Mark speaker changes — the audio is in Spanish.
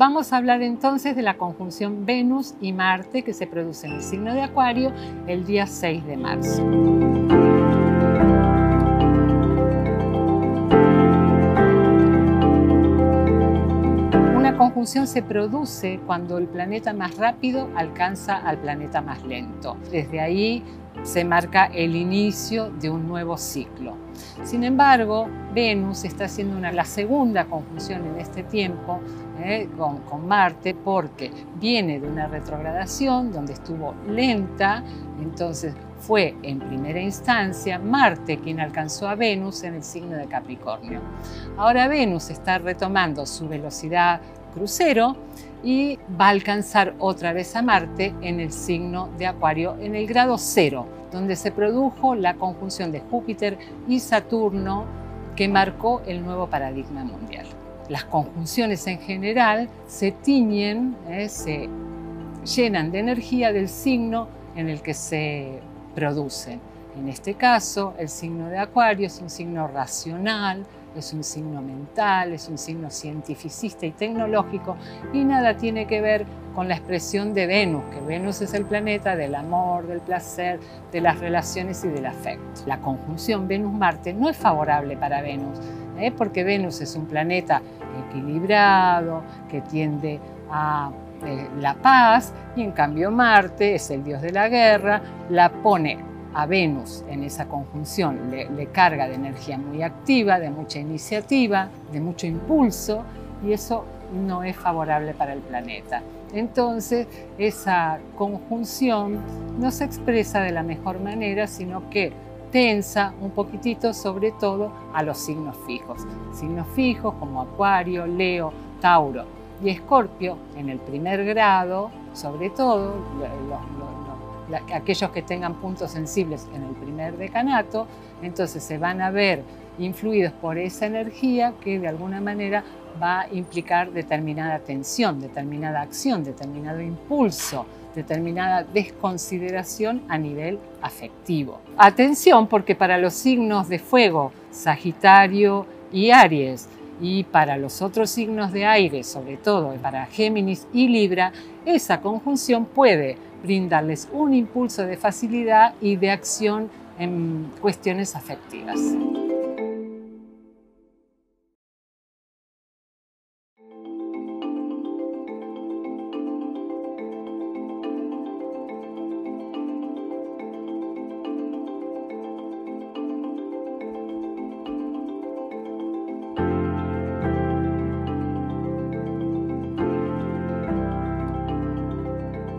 Speaker 1: Vamos a hablar entonces de la conjunción Venus y Marte que se produce en el signo de Acuario el día 6 de marzo. Una conjunción se produce cuando el planeta más rápido alcanza al planeta más lento. Desde ahí se marca el inicio de un nuevo ciclo. Sin embargo, Venus está haciendo una, la segunda conjunción en este tiempo eh, con, con, Marte porque viene de una retrogradación donde estuvo lenta, entonces fue en primera instancia Marte quien alcanzó a Venus en el signo de Capricornio. Ahora Venus está retomando su velocidad crucero y va a alcanzar otra vez a Marte en el signo de Acuario en el grado cero, donde se produjo la conjunción de Júpiter y Saturno que marcó el nuevo paradigma mundial las conjunciones en general se tiñen, eh, se llenan de energía del signo en el que se producen. En este caso, el signo de Acuario es un signo racional, es un signo mental, es un signo cientificista y tecnológico y nada tiene que ver con la expresión de Venus, que Venus es el planeta del amor, del placer, de las relaciones y del afecto. La conjunción Venus-Marte no es favorable para Venus, ¿eh? porque Venus es un planeta equilibrado, que tiende a eh, la paz, y en cambio Marte es el dios de la guerra, la pone a Venus en esa conjunción, le, carga de energía muy activa, de mucha iniciativa, de mucho impulso, y eso no es favorable para el planeta. Entonces, esa conjunción no se expresa de la mejor manera, sino que tensa un poquitito sobre todo a los signos fijos. Signos fijos como Acuario, Leo, Tauro y Escorpio en el primer grado, sobre todo aquellos que tengan puntos sensibles en el primer decanato, entonces se van a ver influidos por esa energía que de alguna manera va a implicar determinada tensión, determinada acción, determinado impulso, determinada desconsideración a nivel afectivo. Atención porque para los signos de fuego, Sagitario y Aries, y para los otros signos de aire, sobre todo para Géminis y Libra, esa conjunción puede brindarles un impulso de facilidad y de acción en cuestiones afectivas.